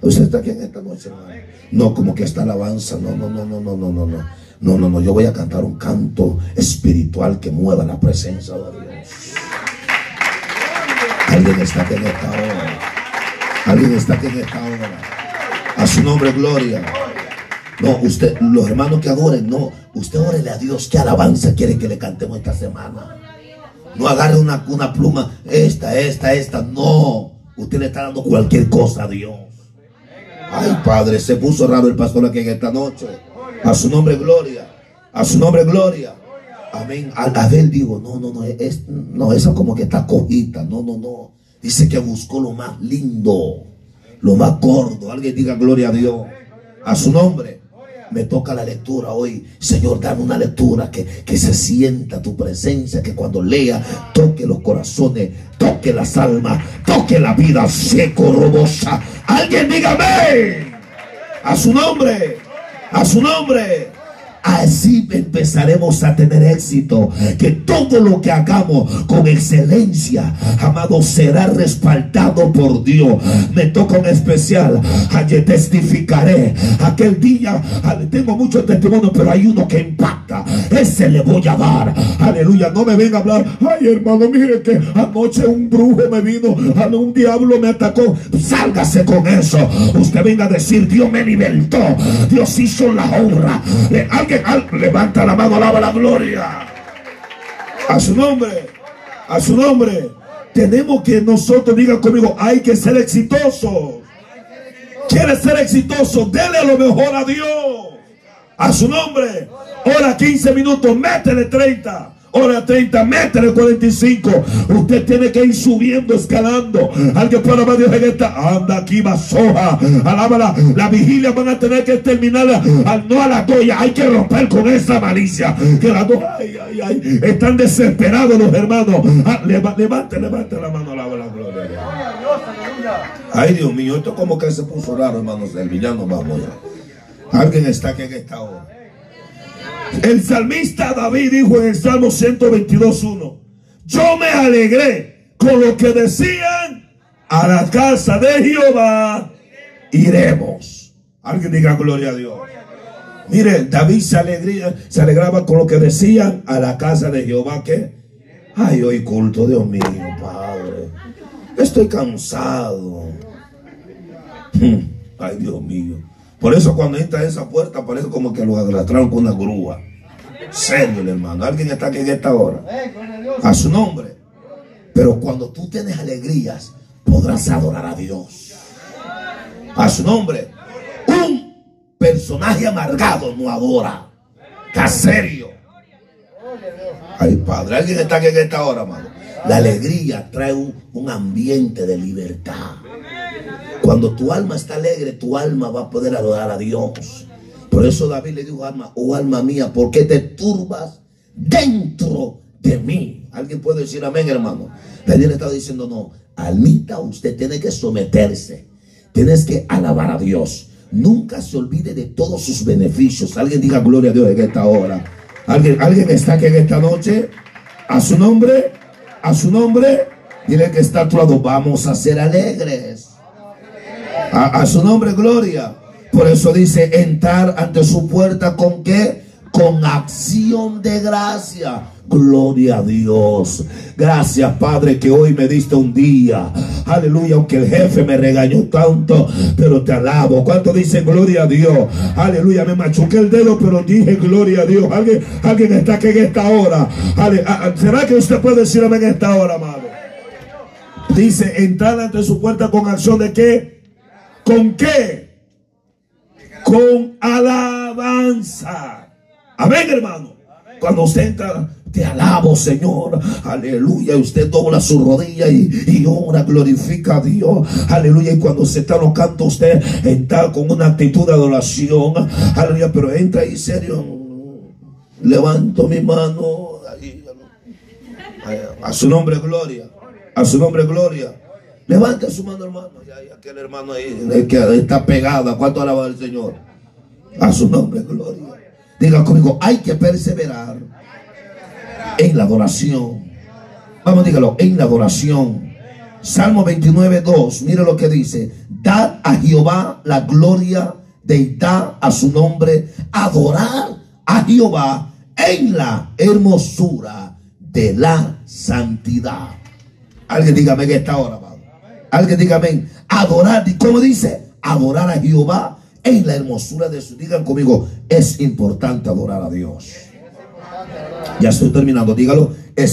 Usted está aquí en esta noche, hermano. No, como que esta alabanza. No, no, no, no, no, no, no, no. No, no, no. Yo voy a cantar un canto espiritual que mueva la presencia de Dios. Alguien está aquí en esta hora. Alguien está aquí en esta hora. A su nombre, gloria. No, usted, los hermanos que adoren, no. Usted órele a Dios. ¿Qué alabanza quiere que le cantemos esta semana? No agarre una, una pluma. Esta, esta, esta. No. Usted le está dando cualquier cosa a Dios. Ay, Padre, se puso raro el pastor aquí en esta noche. A su nombre, gloria. A su nombre, gloria. Amén. A ver, digo, no, no, no, no, eso como que está cojita. No, no, no. Dice que buscó lo más lindo, lo más gordo. Alguien diga gloria a Dios. A su nombre. Me toca la lectura hoy. Señor, dame una lectura que, que se sienta tu presencia, que cuando lea toque los corazones, toque las almas, toque la vida seco, robosa. Alguien dígame. A su nombre. A su nombre. Así empezaremos a tener éxito. Que todo lo que hagamos con excelencia, amado, será respaldado por Dios. Me toca un especial. Ayer testificaré. Aquel día, tengo muchos testimonios, pero hay uno que impacta. Ese le voy a dar. Aleluya. No me venga a hablar. Ay, hermano, mire que anoche un brujo me vino. Un diablo me atacó. Sálgase con eso. Usted venga a decir, Dios me libertó. Dios hizo la obra. Alguien levanta la mano, alaba la gloria. A su nombre, a su nombre. Tenemos que nosotros, digan conmigo, hay que ser exitosos. Quiere ser exitoso, dele lo mejor a Dios. A su nombre. Hora 15 minutos, métele 30 hora 30, métele 45. Usted tiene que ir subiendo, escalando. Alguien puede amar Dios en esta. Anda aquí, soja. Alábala. La vigilia van a tener que terminarla. No a la toya. Hay que romper con esa malicia. Que la ay, ay, ay. Están desesperados los hermanos. Ah, levante, levante la mano. la gloria. Ay, Dios mío. Esto como que se puso raro, hermanos. El villano vamos. Alguien está aquí en esta hora. El salmista David dijo en el Salmo 122.1, yo me alegré con lo que decían, a la casa de Jehová iremos. Alguien diga gloria a Dios. Mire, David se, alegría, se alegraba con lo que decían a la casa de Jehová que, ay, hoy culto, Dios mío, Padre, estoy cansado. Ay, Dios mío. Por eso cuando entra a esa puerta parece como que lo arrastraron con una grúa. Serio, hermano. Alguien está aquí en esta hora. A su nombre. Pero cuando tú tienes alegrías, podrás adorar a Dios. A su nombre. Un personaje amargado no adora. Está serio. Ay, Padre, alguien está aquí en esta hora, hermano. La alegría trae un, un ambiente de libertad. Cuando tu alma está alegre, tu alma va a poder adorar a Dios. Por eso David le dijo, alma, oh alma mía, ¿por qué te turbas dentro de mí? ¿Alguien puede decir amén, hermano? David le estaba diciendo, no, almita, usted tiene que someterse. Tienes que alabar a Dios. Nunca se olvide de todos sus beneficios. Alguien diga gloria a Dios en esta hora. ¿Alguien, alguien está aquí en esta noche? A su nombre, a su nombre. Dile que está actuado. Vamos a ser alegres. A, su nombre, gloria. Por eso dice, entrar ante su puerta con qué? Con acción de gracia. Gloria a Dios. Gracias, Padre, que hoy me diste un día. Aleluya, aunque el jefe me regañó tanto, pero te alabo. ¿Cuánto dice gloria a Dios? Aleluya, me machuqué el dedo, pero dije gloria a Dios. Alguien, alguien está aquí en esta hora. ¿Será que usted puede decirme en esta hora, amado? Dice, entrar ante su puerta con acción de qué? ¿Con qué? Con alabanza. Amén, hermano. Cuando usted entra, te alabo, Señor. Aleluya. Usted dobla su rodilla y, y ora, glorifica a Dios. Aleluya. Y cuando se está locando, usted entra con una actitud de adoración. Aleluya. Pero entra ahí serio. Levanto mi mano. A su nombre, gloria. A su nombre, gloria. Levanta su mano, hermano. Ya, ya, aquel hermano ahí el que está pegado. ¿Cuánto alaba al Señor? A su nombre, gloria. Diga conmigo, hay que perseverar en la adoración. Vamos, dígalo, en la adoración. Salmo 29, 2. Mire lo que dice. Dad a Jehová la gloria, deidad a su nombre, adorar a Jehová en la hermosura de la santidad. Alguien dígame que esta hora, Alguien dígame, adorar, ¿cómo dice? Adorar a Jehová en la hermosura de su. Digan conmigo, es importante adorar a Dios. Ya estoy terminando, dígalo, es